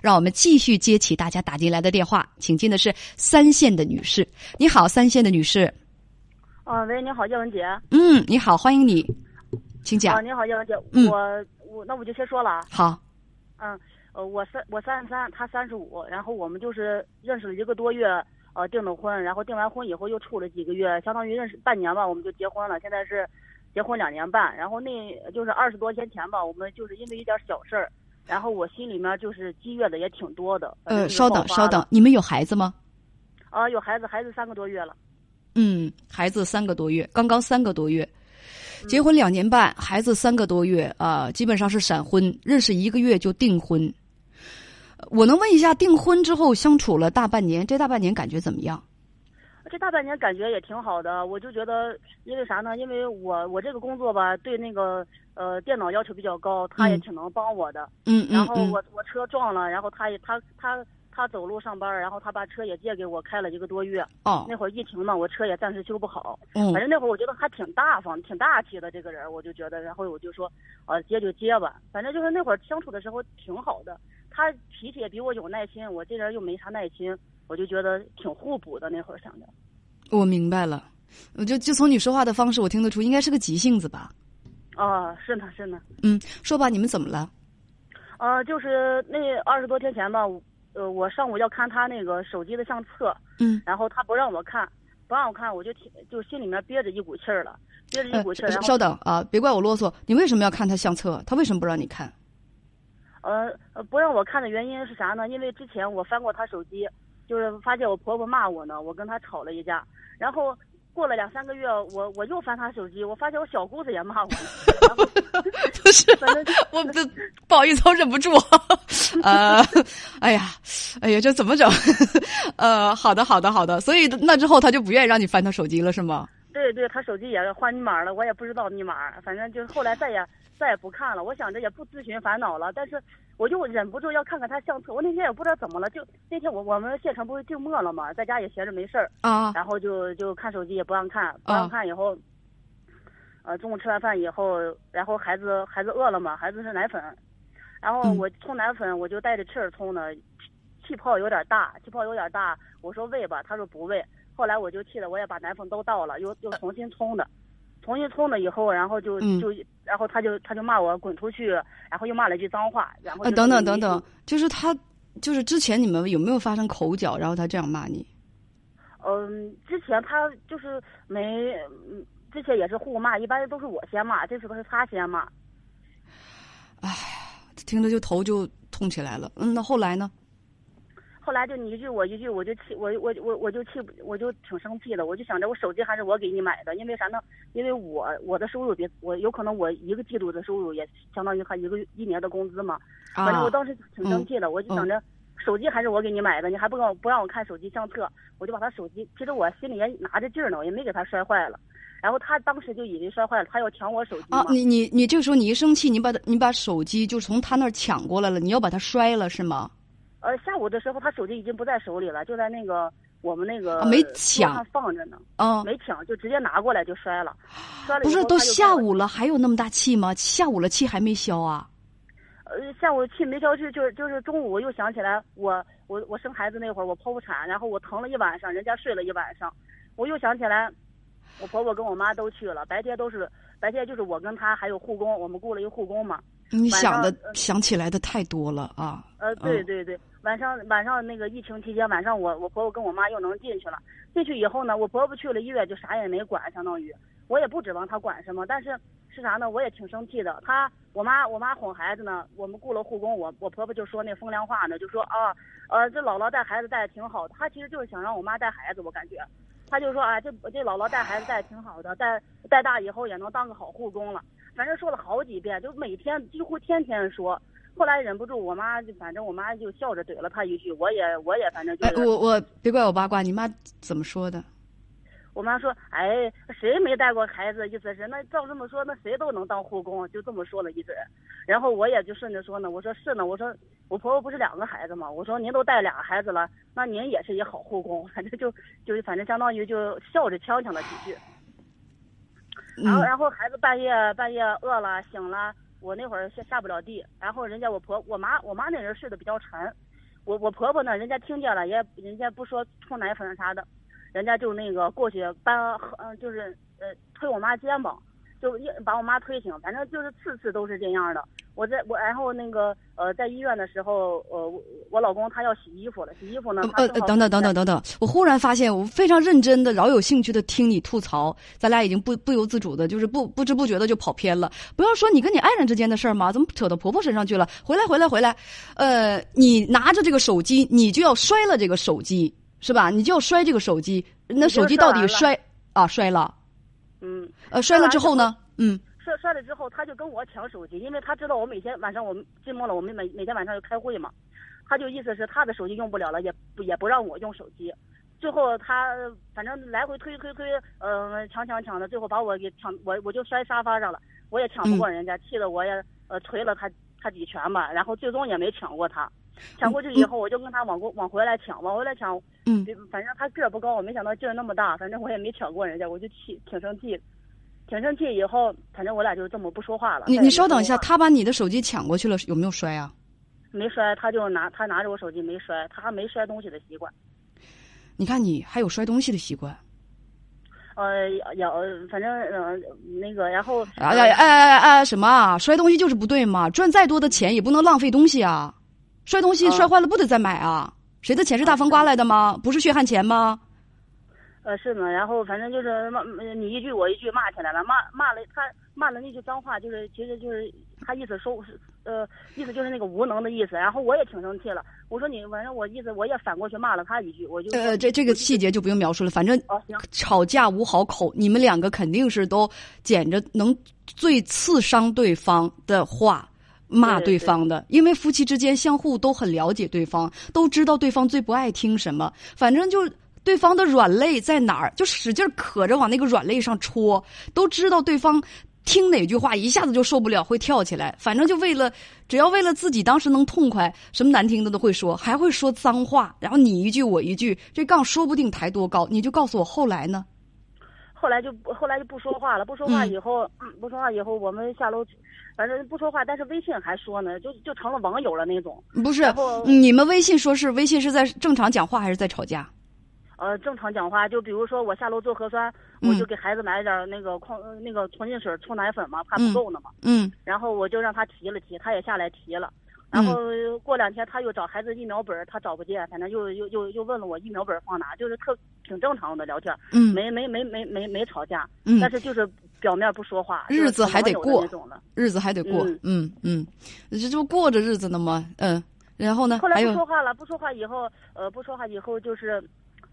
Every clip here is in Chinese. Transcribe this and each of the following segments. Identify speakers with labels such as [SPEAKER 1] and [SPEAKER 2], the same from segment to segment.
[SPEAKER 1] 让我们继续接起大家打进来的电话，请进的是三线的女士。你好，三线的女士。
[SPEAKER 2] 啊，喂，你好，叶文杰。
[SPEAKER 1] 嗯，你好，欢迎你，请讲。
[SPEAKER 2] 啊，你好，叶文杰。
[SPEAKER 1] 嗯
[SPEAKER 2] 我我那我就先说了啊。
[SPEAKER 1] 好，
[SPEAKER 2] 嗯，呃，我三我三十三，他三十五，然后我们就是认识了一个多月，呃，订的婚，然后订完婚以后又处了几个月，相当于认识半年吧，我们就结婚了。现在是结婚两年半，然后那就是二十多天前吧，我们就是因为一点小事儿，然后我心里面就是积怨的也挺多的。
[SPEAKER 1] 呃，稍等，稍等。，你们有孩子吗？
[SPEAKER 2] 啊，有孩子，孩子三个多月了。
[SPEAKER 1] 嗯，孩子三个多月，刚刚三个多月，
[SPEAKER 2] 嗯
[SPEAKER 1] 结婚两年半，孩子三个多月啊、基本上是闪婚，认识一个月就订婚。我能问一下，订婚之后相处了大半年，这大半年感觉怎么样？
[SPEAKER 2] 这大半年感觉也挺好的，我就觉得，因为啥呢？因为我我这个工作吧，对那个呃电脑要求比较高，他也
[SPEAKER 1] 嗯
[SPEAKER 2] 挺能帮我的。
[SPEAKER 1] 嗯
[SPEAKER 2] 然后我我车撞了，然后他也他他他走路上班，然后他把车也借给我开了一个多月。
[SPEAKER 1] 哦
[SPEAKER 2] 那会儿疫情嘛，我车也暂时修不好。
[SPEAKER 1] 嗯
[SPEAKER 2] 反正那会儿我觉得还挺大方、挺大气的这个人，我就觉得，然后我就说，呃，接就接吧。反正就是那会儿相处的时候挺好的，他脾气也比我有耐心，我这人又没啥耐心，我就觉得挺互补的。那会儿想着。
[SPEAKER 1] 我明白了，我就就从你说话的方式，我听得出应该是个急性子吧？
[SPEAKER 2] 啊，是呢是呢，
[SPEAKER 1] 嗯，说吧，你们怎么了？
[SPEAKER 2] 呃，就是那二十多天前吧，我呃，我上午要看他那个手机的相册，
[SPEAKER 1] 嗯，
[SPEAKER 2] 然后他不让我看，不让我看，我就挺就心里面憋着一股气儿了，憋着一
[SPEAKER 1] 呃
[SPEAKER 2] 股气儿，
[SPEAKER 1] 稍等啊，别怪我啰嗦，你为什么要看他相册？他为什么不让你看？
[SPEAKER 2] 呃呃不让我看的原因是啥呢？因为之前我翻过他手机，就是发现我婆婆骂我呢，我跟她吵了一架，然后。过了两三个月，我我又翻他手机，我发现我小姑子也骂我呢，然后
[SPEAKER 1] 不是，
[SPEAKER 2] 反正就
[SPEAKER 1] 我不不好意思，我忍不住。呃，哎呀，哎呀，这怎么整？呃，好的，好的，好的。所以那之后他就不愿意让你翻他手机了，是吗？
[SPEAKER 2] 对对，他手机也换密码了，我也不知道密码，反正就是后来再也再也不看了。我想着也不咨询烦恼了，但是我就忍不住要看看他相册。我那天也不知道怎么了，就那天我我们县城不是静默了嘛，在家也闲着没事儿，
[SPEAKER 1] 啊，
[SPEAKER 2] 然后就就看手机也不让看，不让看以后，呃，中午吃完饭以后，然后孩子孩子饿了嘛，孩子是奶粉，然后
[SPEAKER 1] 嗯
[SPEAKER 2] 我冲奶粉，我就带着气儿冲的，气泡有点大，气泡有点大，我说喂吧，他说不喂。后来我就气的，我也把奶粉都倒了，又又重新冲的，重新冲了以后，然后就
[SPEAKER 1] 嗯
[SPEAKER 2] 就然后他就他就骂我滚出去，然后又骂了一句脏话，然后
[SPEAKER 1] 呃，等等等等，就是他，就是之前你们有没有发生口角，然后他这样骂你？
[SPEAKER 2] 嗯，之前他就是没，嗯之前也是互骂，一般都是我先骂，这次都是他先骂。
[SPEAKER 1] 听着就头就痛起来了。嗯，那后来呢？
[SPEAKER 2] 后来就你一句我一句，我就气我我我我就气我就挺生气的，我就想着我手机还是我给你买的，因为啥呢？因为我我的收入比我有可能我一个季度的收入也相当于他一个一年的工资嘛，反正
[SPEAKER 1] 啊
[SPEAKER 2] 我，当时挺生气的，我就想着。手机还是我给你买的，你还不让我不让我看手机相册，我就把他手机，其实我心里也拿着劲儿呢，我也没给他摔坏了。然后他当时就以为摔坏了，他要抢我手机
[SPEAKER 1] 你你你这个时候你一生气，你把他你把手机就从他那儿抢过来了，你要把他摔了是吗？
[SPEAKER 2] 呃，下午的时候他手机已经不在手里了，就在那个我们那个
[SPEAKER 1] 啊没抢
[SPEAKER 2] 放着呢，
[SPEAKER 1] 啊，
[SPEAKER 2] 没抢，就直接拿过来就摔了。摔了
[SPEAKER 1] 不是都下午了，还有那么大气吗？下午了，气还没消啊？
[SPEAKER 2] 呃，下午气没消去，就是就是中午我又想起来，我我我生孩子那会儿我剖腹产，然后我疼了一晚上，人家睡了一晚上，我又想起来，我婆婆跟我妈都去了，白天都是白天就是我跟她还有护工，我们雇了一个护工嘛。晚
[SPEAKER 1] 你想的
[SPEAKER 2] 呃
[SPEAKER 1] 想起来的太多了啊！
[SPEAKER 2] 呃，对
[SPEAKER 1] 嗯
[SPEAKER 2] 对对，晚上晚上那个疫情期间，晚上我我婆婆跟我妈又能进去了。进去以后呢，我婆婆去了医院就啥也没管，相当于我也不指望她管什么，但是是啥呢？我也挺生气的。她我妈我妈哄孩子呢，我们雇了护工，我我婆婆就说那风凉话呢，就说啊呃这姥姥带孩子带的挺好的，她其实就是想让我妈带孩子，我感觉。她就说啊，这这姥姥带孩子带的挺好的，带带大以后也能当个好护工了。反正说了好几遍，就每天几乎天天说。后来忍不住，我妈就反正我妈就笑着怼了她一句，我也我也反正就
[SPEAKER 1] 哎，
[SPEAKER 2] 是，
[SPEAKER 1] 我我别怪我八卦，你妈怎么说的？
[SPEAKER 2] 我妈说，哎，谁没带过孩子？意思是那照这么说，那谁都能当护工，就这么说了一嘴。然后我也就顺着说呢，我说是呢，我说我婆婆不是两个孩子吗？我说您都带俩孩子了，那您也是一好护工，反正就就反正相当于就笑着呛呛了几句。然后
[SPEAKER 1] 嗯。
[SPEAKER 2] 然后孩子半夜半夜饿了醒了，我那会儿下下不了地，然后人家我婆我妈我妈那人睡得比较沉，我我婆婆呢，人家听见了，也人家不说冲奶粉啥的，人家就那个过去搬，嗯，就是呃推我妈肩膀，就一把我妈推醒，反正就是次次都是这样的。我在我然后那个呃在医院的时候，呃我我老公他要洗衣服了，洗衣服呢，
[SPEAKER 1] 呃呃等等等等等等，我忽然发现我非常认真的、饶有兴趣的听你吐槽，咱俩已经不不由自主的，就是不不知不觉的就跑偏了。不要说你跟你爱人之间的事儿吗？怎么扯到婆婆身上去了？回来回来回来，呃，你拿着这个手机，你就要摔了这个手机是吧？你就要摔这个手机，那手机到底摔啊摔了？
[SPEAKER 2] 嗯，
[SPEAKER 1] 呃摔了之后呢？嗯。
[SPEAKER 2] 摔摔了之后，他就跟我抢手机，因为他知道我每天晚上我们寂寞了，我们每每天晚上要开会嘛，他就意思是他的手机用不了了，也不也不让我用手机。最后他反正来回推推推，呃抢抢抢的，最后把我给抢，我我就摔沙发上了，我也抢不过人家，气得我也呃捶了他他几拳吧，然后最终也没抢过他。抢过去以后，我就跟他往过往回来抢，往回来抢，
[SPEAKER 1] 嗯，
[SPEAKER 2] 反正他个儿不高，我没想到劲儿那么大，反正我也没抢过人家，我就气挺生气。挺生气，以后反正我俩就这么不说话了。
[SPEAKER 1] 你你稍等一下，他把你的手机抢过去了，有没有摔啊？
[SPEAKER 2] 没摔，他就拿他拿着我手机没摔，他还没摔东西的习惯。
[SPEAKER 1] 你看你还有摔东西的习惯？
[SPEAKER 2] 呃，有，反正呃那个，然后
[SPEAKER 1] 哎哎哎哎什么啊？摔东西就是不对嘛！赚再多的钱也不能浪费东西啊！摔东西摔坏了不得再买啊？谁的钱是大风刮来的吗？不是血汗钱吗？
[SPEAKER 2] 呃，是呢，然后反正就是骂你一句我一句骂起来了，骂骂了他骂了那句脏话，就是其实就是他意思说，呃，意思就是那个无能的意思。然后我也挺生气了，我说你反正我意思我也反过去骂了他一句，我就
[SPEAKER 1] 呃这这个细节就不用描述了，反正吵架无好口，你们两个肯定是都捡着能最刺伤对方的话骂对方的，因为夫妻之间相互都很了解对方，都知道对方最不爱听什么，反正就。对方的软肋在哪儿？就使劲可着往那个软肋上戳，都知道对方听哪句话一下子就受不了，会跳起来。反正就为了，只要为了自己当时能痛快，什么难听的都会说，还会说脏话。然后你一句我一句，这杠说不定抬多高。你就告诉我后来呢？
[SPEAKER 2] 后来就后来就不说话了。不说话以后，不说话以后，我们下楼，反正不说话，但是微信还说呢，就就成了网友了那种。
[SPEAKER 1] 不是，你们微信说是微信是在正常讲话还是在吵架？
[SPEAKER 2] 呃，正常讲话，就比如说我下楼做核酸，我就给孩子买点那个矿那个纯净水冲奶粉嘛，怕不够呢嘛。
[SPEAKER 1] 嗯。
[SPEAKER 2] 然后我就让他提了提，他也下来提了。然后过两天他又找孩子疫苗本，他找不见，反正又又又又问了我疫苗本放哪，就是特挺正常的聊天。
[SPEAKER 1] 嗯。
[SPEAKER 2] 没没没没没没吵架。
[SPEAKER 1] 嗯。
[SPEAKER 2] 但是就是表面不说话。
[SPEAKER 1] 日子还得过。日子还得过。嗯嗯。这就过着日子呢嘛。嗯。然后呢？
[SPEAKER 2] 后来不说话了，不说话以后，呃，不说话以后就是。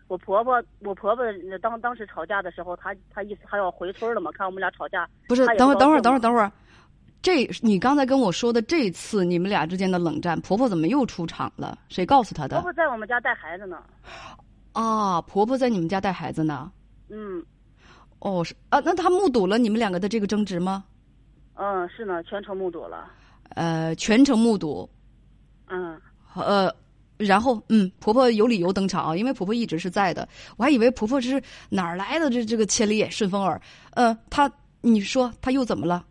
[SPEAKER 2] 我婆婆，我婆婆当当时吵架的时候，她她意思她要回村了嘛？看我们俩吵架，
[SPEAKER 1] 不是？等会儿，等会儿，等会儿，等会儿。这你刚才跟我说的这次你们俩之间的冷战，婆婆怎么又出场了？谁告诉她的？
[SPEAKER 2] 婆婆在我们家带孩子呢。
[SPEAKER 1] 啊，婆婆在你们家带孩子呢。
[SPEAKER 2] 嗯。
[SPEAKER 1] 哦，是啊，那他目睹了你们两个的这个争执吗？
[SPEAKER 2] 嗯，是呢，全程目睹了。
[SPEAKER 1] 呃，全程目睹。
[SPEAKER 2] 嗯。
[SPEAKER 1] 呃。然后，嗯，婆婆有理由登场啊，因为婆婆一直是在的。我还以为婆婆是哪儿来的这这个千里眼顺风耳。呃，她，你说她又怎么了？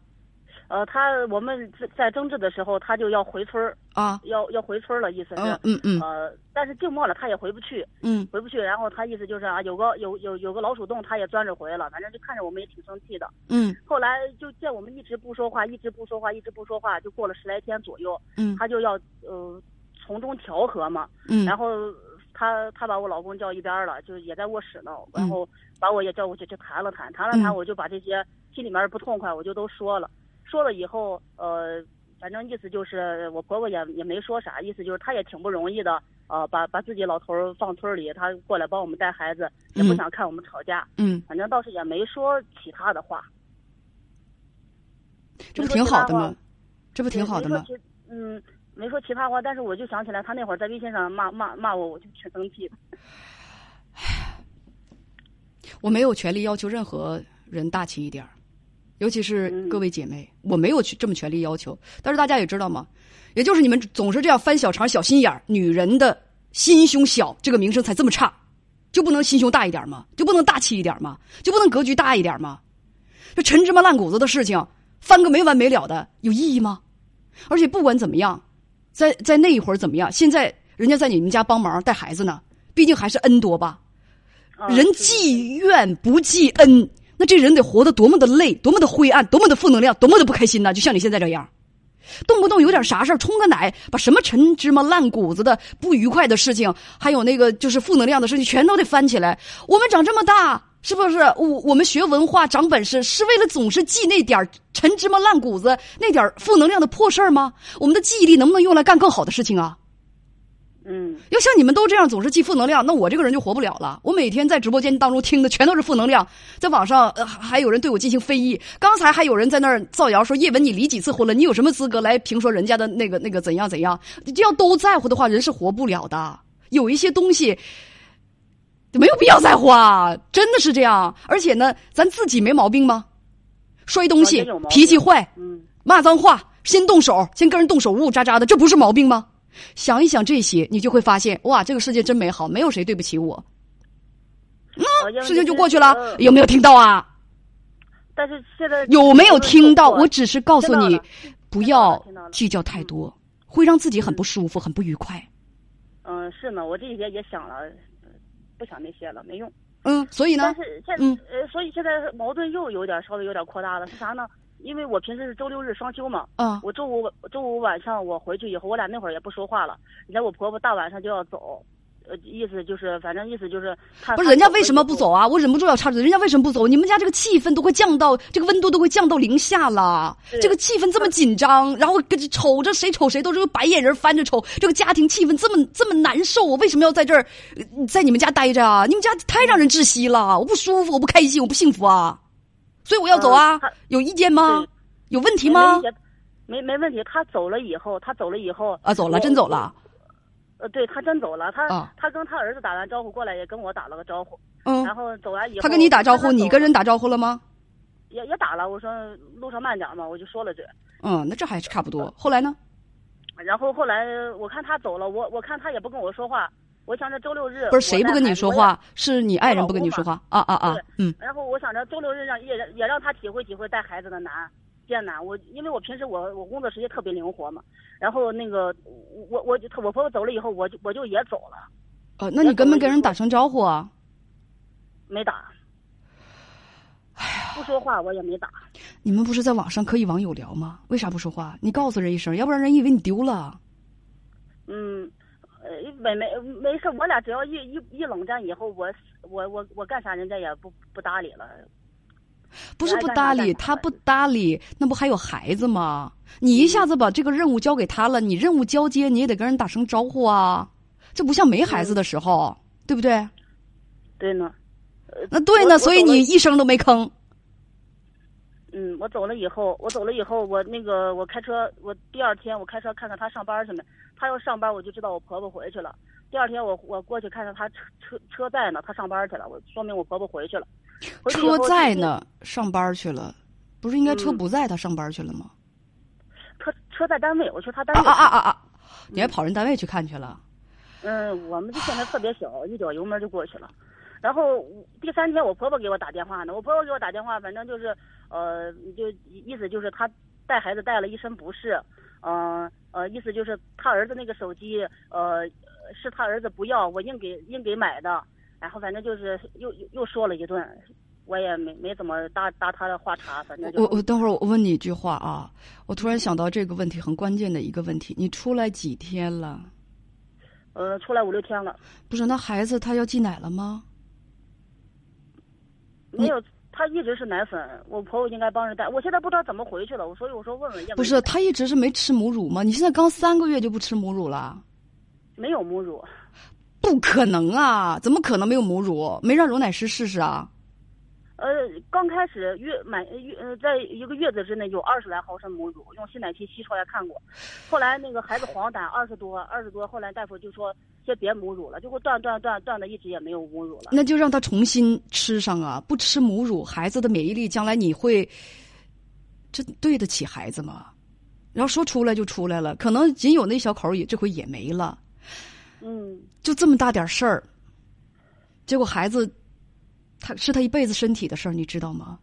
[SPEAKER 2] 呃，她我们在争执的时候，她就要回村儿
[SPEAKER 1] 啊，
[SPEAKER 2] 要要回村了，意思是，
[SPEAKER 1] 嗯嗯，
[SPEAKER 2] 呃，但是静默了，他也回不去，
[SPEAKER 1] 嗯，
[SPEAKER 2] 回不去。然后他意思就是啊，有个有有有个老鼠洞，他也钻着回了，反正就看着我们也挺生气的，
[SPEAKER 1] 嗯。
[SPEAKER 2] 后来就见我们一直不说话，一直不说话，一直不说话，就过了十来天左右，
[SPEAKER 1] 嗯，
[SPEAKER 2] 他就要呃。从中调和嘛，
[SPEAKER 1] 嗯，
[SPEAKER 2] 然后他他把我老公叫一边了，就也在卧室呢，然后把我也叫过去去谈了谈，谈了谈，我就把这些心里面不痛快我就都说了，说了以后，呃，反正意思就是我婆婆也也没说啥，意思就是她也挺不容易的，呃，把把自己老头放村里，她过来帮我们带孩子，也不想看我们吵架，
[SPEAKER 1] 嗯，
[SPEAKER 2] 反正倒是也没说其他的话，
[SPEAKER 1] 这不挺好的吗？这不挺好的吗？
[SPEAKER 2] 嗯。没说其他话，但是我就想起来，他那会儿在微信上骂骂骂我，我就挺生气的。
[SPEAKER 1] 我没有权利要求任何人大气一点尤其是各位姐妹，我没有去这么权利要求。但是大家也知道嘛，也就是你们总是这样翻小肠、小心眼儿，女人的心胸小，这个名声才这么差，就不能心胸大一点吗？就不能大气一点吗？就不能格局大一点吗？这陈芝麻烂谷子的事情翻个没完没了的，有意义吗？而且不管怎么样。在在那一会儿怎么样？现在人家在你们家帮忙带孩子呢，毕竟还是恩多吧。人记怨不记恩，那这人得活得多么的累，多么的灰暗，多么的负能量，多么的不开心呢？就像你现在这样，动不动有点啥事冲个奶，把什么陈芝麻烂谷子的不愉快的事情，还有那个就是负能量的事情，全都得翻起来。我们长这么大。是不是我我们学文化长本事是为了总是记那点陈芝麻烂谷子那点负能量的破事吗？我们的记忆力能不能用来干更好的事情啊？
[SPEAKER 2] 嗯，
[SPEAKER 1] 要像你们都这样总是记负能量，那我这个人就活不了了。我每天在直播间当中听的全都是负能量，在网上还有人对我进行非议。刚才还有人在那儿造谣说叶文你离几次婚了？你有什么资格来评说人家的那个那个怎样怎样？要都在乎的话，人是活不了的。有一些东西。没有必要在乎啊，真的是这样。而且呢，咱自己没毛病吗？摔东西、脾气坏、骂脏话、先动手、先跟人动手，呜呜喳喳的，这不是毛病吗？想一想这些，你就会发现，哇，这个世界真美好，没有谁对不起我。嗯，事情就过去了。有没有听到啊？
[SPEAKER 2] 但是现在
[SPEAKER 1] 有没有听到？我只是告诉你，不要计较太多，会让自己很不舒服，很不愉快。
[SPEAKER 2] 嗯，是呢，我这几天也想了。不想那些了，没用。
[SPEAKER 1] 嗯，所以呢？
[SPEAKER 2] 但是现嗯呃，所以现在矛盾又有点稍微有点扩大了。是啥呢？因为我平时是周六日双休嘛。
[SPEAKER 1] 嗯。
[SPEAKER 2] 我周五周五晚上我回去以后，我俩那会儿也不说话了。你看我婆婆大晚上就要走。呃，意思就是，反正意思就是，
[SPEAKER 1] 不是人家为什么不走啊？我忍不住要插嘴，人家为什么不走？你们家这个气氛都会降到，这个温度都会降到零下了，这个气氛这么紧张，然后跟瞅着谁瞅谁都是个白眼人翻着瞅，这个家庭气氛这么这么难受，我为什么要在这儿，在你们家待着啊？你们家太让人窒息了，我不舒服，我不开心，我不幸福啊，所以我要走啊！有意见吗？有问题吗？
[SPEAKER 2] 没没问题，他走了以后，他走了以后
[SPEAKER 1] 啊，走了，真走了。
[SPEAKER 2] 呃，对他真走了，他他跟他儿子打完招呼过来，也跟我打了个招呼。
[SPEAKER 1] 嗯，
[SPEAKER 2] 然后走完以后，
[SPEAKER 1] 他跟你打招呼，你跟人打招呼了吗？
[SPEAKER 2] 也也打了，我说路上慢点嘛，我就说了句。
[SPEAKER 1] 嗯，那这还是差不多。后来呢？
[SPEAKER 2] 然后后来我看他走了，我我看他也不跟我说话，我想着周六日
[SPEAKER 1] 不是谁不跟你说话，是你爱人不跟你说话啊啊啊！嗯。
[SPEAKER 2] 然后我想着周六日让也也让他体会体会带孩子的难。艰难，我因为我平时我我工作时间特别灵活嘛，然后那个我我就我婆婆走了以后，我就我就也走了。
[SPEAKER 1] 哦，那你跟没跟人打声招呼啊？
[SPEAKER 2] 没打。
[SPEAKER 1] 哎呀，
[SPEAKER 2] 不说话我也没打。
[SPEAKER 1] 你们不是在网上可以网友聊吗？为啥不说话？你告诉人一声，要不然人以为你丢了。
[SPEAKER 2] 嗯，呃，没没没事，我俩只要一一一冷战以后，我我我我干啥人家也不不搭理了。
[SPEAKER 1] 不是不搭理他不搭理，那不还有孩子吗？你一下子把这个任务交给他了，你任务交接你也得跟人打声招呼啊，这不像没孩子的时候，对不对？
[SPEAKER 2] 对呢，
[SPEAKER 1] 那对呢，所以你一声都没吭。
[SPEAKER 2] 嗯，我走了以后，我走了以后，我那个我开车，我第二天我开车看看他上班去没？他要上班，我就知道我婆婆回去了。第二天我我过去看看他车车车在呢，他上班去了，我说明我婆婆回去了。
[SPEAKER 1] 车在呢，上班去了，不是应该车不在，他上班去了吗？
[SPEAKER 2] 车车在单位，我说他单位。
[SPEAKER 1] 啊啊啊啊！你还跑人单位去看去了？
[SPEAKER 2] 嗯，我们这现在特别小，一脚油门就过去了。然后第三天我婆婆给我打电话呢，我婆婆给我打电话，反正就是呃，就意思就是他带孩子带了一身不是，嗯呃，意思就是他儿子那个手机呃是他儿子不要，我硬给硬给买的。然后反正就是又又又说了一顿，我也没没怎么搭搭他的话茬，反正就
[SPEAKER 1] 我我等会儿我问你一句话啊，我突然想到这个问题很关键的一个问题，你出来几天了？
[SPEAKER 2] 呃，出来五六天了。
[SPEAKER 1] 不是，那孩子他要挤奶了吗？
[SPEAKER 2] 没有，他一直是奶粉，我婆婆应该帮着带，我现在不知道怎么回去了，我所以我说问问。
[SPEAKER 1] 不是，他一直是没吃母乳吗？你现在刚三个月就不吃母乳了？
[SPEAKER 2] 没有母乳。
[SPEAKER 1] 不可能啊！怎么可能没有母乳？没让乳奶师试试啊？
[SPEAKER 2] 呃，刚开始月满月呃，在一个月子之内有二十来毫升母乳，用吸奶器吸出来看过。后来那个孩子黄疸二十多，二十多，后来大夫就说先别母乳了，就会断断断断的，一直也没有母乳了。
[SPEAKER 1] 那就让他重新吃上啊！不吃母乳，孩子的免疫力将来你会这对得起孩子吗？然后说出来就出来了，可能仅有那小口也这回也没了。
[SPEAKER 2] 嗯。
[SPEAKER 1] 就这么大点事儿，结果孩子，他是他一辈子身体的事儿，你知道吗？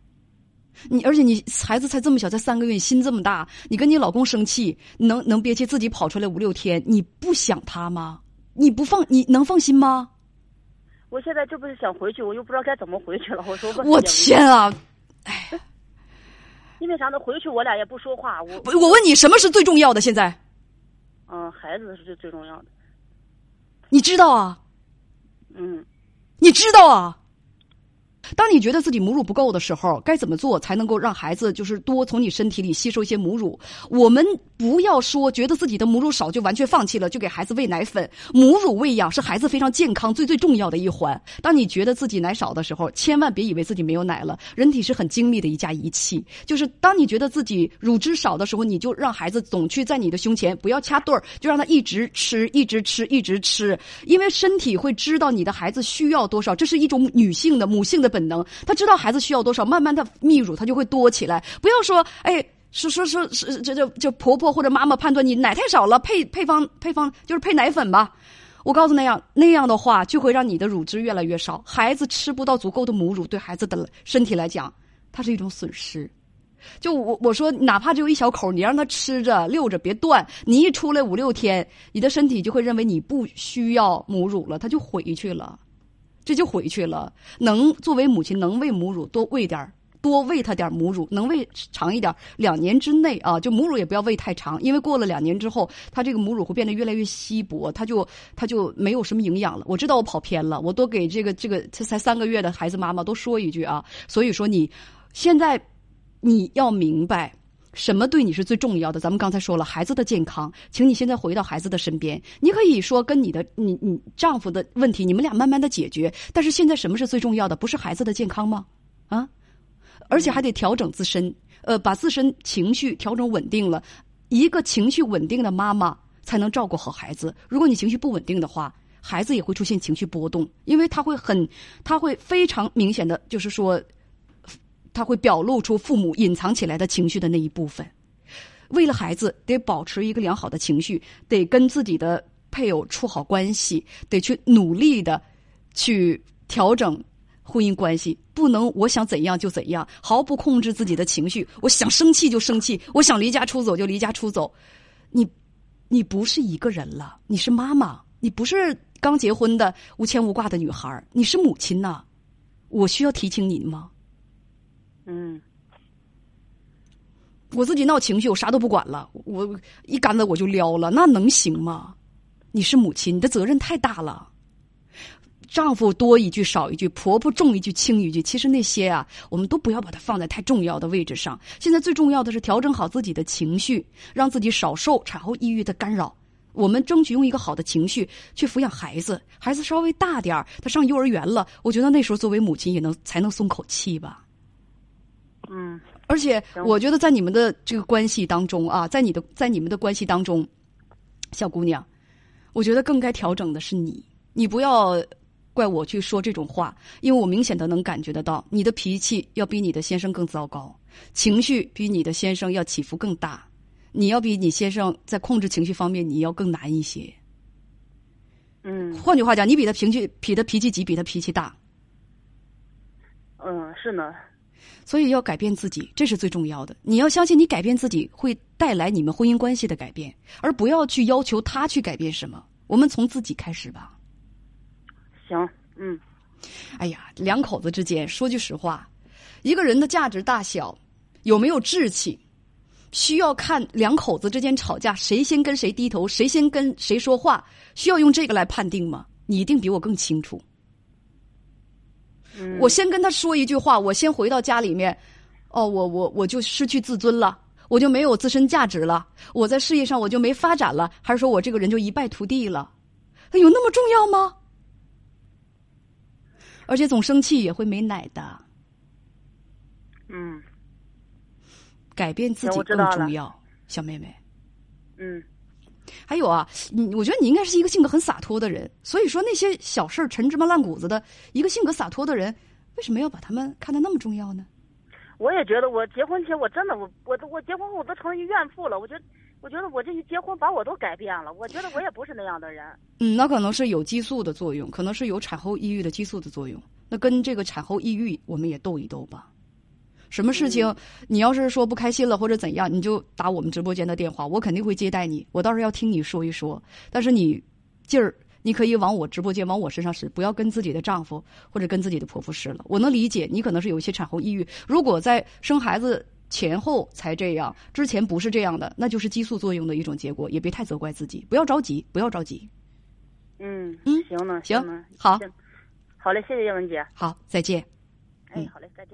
[SPEAKER 1] 你而且你孩子才这么小，才三个月，心这么大，你跟你老公生气，能能憋气自己跑出来五六天，你不想他吗？你不放你能放心吗？
[SPEAKER 2] 我现在这不是想回去，我又不知道该怎么回去了。我说
[SPEAKER 1] 我天啊！哎，
[SPEAKER 2] 因为啥呢？回去我俩也不说话。我
[SPEAKER 1] 我问你，什么是最重要的？现在？
[SPEAKER 2] 嗯，孩子是最最重要的。
[SPEAKER 1] 你知道啊？
[SPEAKER 2] 嗯，
[SPEAKER 1] 你知道啊？当你觉得自己母乳不够的时候，该怎么做才能够让孩子就是多从你身体里吸收一些母乳？我们不要说觉得自己的母乳少就完全放弃了，就给孩子喂奶粉。母乳喂养是孩子非常健康最最重要的一环。当你觉得自己奶少的时候，千万别以为自己没有奶了。人体是很精密的一架仪器，就是当你觉得自己乳汁少的时候，你就让孩子总去在你的胸前，不要掐对儿，就让他一直吃，一直吃，一直吃，因为身体会知道你的孩子需要多少，这是一种女性的母性的本。能，他知道孩子需要多少，慢慢的泌乳他就会多起来。不要说，哎，说说说是这这这婆婆或者妈妈判断你奶太少了，配配方配方就是配奶粉吧。我告诉那样那样的话，就会让你的乳汁越来越少，孩子吃不到足够的母乳，对孩子的身体来讲，它是一种损失。就我我说，哪怕只有一小口，你让他吃着溜着，别断。你一出来五六天，你的身体就会认为你不需要母乳了，他就回去了。这就回去了。能作为母亲，能喂母乳，多喂点多喂他点母乳，能喂长一点。两年之内啊，就母乳也不要喂太长，因为过了两年之后，他这个母乳会变得越来越稀薄，他就他就没有什么营养了。我知道我跑偏了，我多给这个这个才三个月的孩子妈妈多说一句啊。所以说，你现在你要明白。什么对你是最重要的？咱们刚才说了，孩子的健康，请你现在回到孩子的身边。你可以说跟你的你你丈夫的问题，你们俩慢慢的解决。但是现在什么是最重要的？不是孩子的健康吗？啊，而且还得调整自身，呃，把自身情绪调整稳定了。一个情绪稳定的妈妈才能照顾好孩子。如果你情绪不稳定的话，孩子也会出现情绪波动，因为他会很，他会非常明显的就是说。他会表露出父母隐藏起来的情绪的那一部分。为了孩子，得保持一个良好的情绪，得跟自己的配偶处好关系，得去努力的去调整婚姻关系。不能我想怎样就怎样，毫不控制自己的情绪。我想生气就生气，我想离家出走就离家出走。你，你不是一个人了，你是妈妈，你不是刚结婚的无牵无挂的女孩你是母亲呐。我需要提醒你吗？
[SPEAKER 2] 嗯，
[SPEAKER 1] 我自己闹情绪，我啥都不管了，我一竿子我就撩了，那能行吗？你是母亲，你的责任太大了。丈夫多一句少一句，婆婆重一句轻一句，其实那些啊，我们都不要把它放在太重要的位置上。现在最重要的是调整好自己的情绪，让自己少受产后抑郁的干扰。我们争取用一个好的情绪去抚养孩子，孩子稍微大点儿，他上幼儿园了，我觉得那时候作为母亲也能才能松口气吧。
[SPEAKER 2] 嗯，
[SPEAKER 1] 而且我觉得在你们的这个关系当中啊，在你的在你们的关系当中，小姑娘，我觉得更该调整的是你。你不要怪我去说这种话，因为我明显的能感觉得到，你的脾气要比你的先生更糟糕，情绪比你的先生要起伏更大，你要比你先生在控制情绪方面你要更难一些。
[SPEAKER 2] 嗯，
[SPEAKER 1] 换句话讲，你比他情绪比他脾气急，比他脾气大。
[SPEAKER 2] 嗯，是呢。
[SPEAKER 1] 所以要改变自己，这是最重要的。你要相信，你改变自己会带来你们婚姻关系的改变，而不要去要求他去改变什么。我们从自己开始吧。
[SPEAKER 2] 行，嗯。
[SPEAKER 1] 哎呀，两口子之间说句实话，一个人的价值大小有没有志气，需要看两口子之间吵架谁先跟谁低头，谁先跟谁说话，需要用这个来判定吗？你一定比我更清楚。我先跟他说一句话，我先回到家里面，哦，我我我就失去自尊了，我就没有自身价值了，我在事业上我就没发展了，还是说我这个人就一败涂地了？有那么重要吗？而且总生气也会没奶的。
[SPEAKER 2] 嗯，
[SPEAKER 1] 改变自己更重要，小妹妹。
[SPEAKER 2] 嗯。
[SPEAKER 1] 还有啊，你我觉得你应该是一个性格很洒脱的人，所以说那些小事儿陈芝麻烂谷子的一个性格洒脱的人，为什么要把他们看得那么重要呢？
[SPEAKER 2] 我也觉得，我结婚前我真的我我我结婚后我都成了一怨妇了。我觉得，我觉得我这一结婚把我都改变了。我觉得我也不是那样的人。
[SPEAKER 1] 嗯，那可能是有激素的作用，可能是有产后抑郁的激素的作用。那跟这个产后抑郁，我们也斗一斗吧。什么事情，你要是说不开心了或者怎样，你就打我们直播间的电话，我肯定会接待你。我倒是要听你说一说，但是你劲儿你可以往我直播间往我身上使，不要跟自己的丈夫或者跟自己的婆婆使了。我能理解你可能是有一些产后抑郁，如果在生孩子前后才这样，之前不是这样的，那就是激素作用的一种结果，也别太责怪自己，不要着急，不要着急。
[SPEAKER 2] 嗯嗯，行呢，
[SPEAKER 1] 行
[SPEAKER 2] 呢，
[SPEAKER 1] 好，
[SPEAKER 2] 好嘞，谢谢叶文姐。
[SPEAKER 1] 好，再见。
[SPEAKER 2] 哎，好嘞，再见。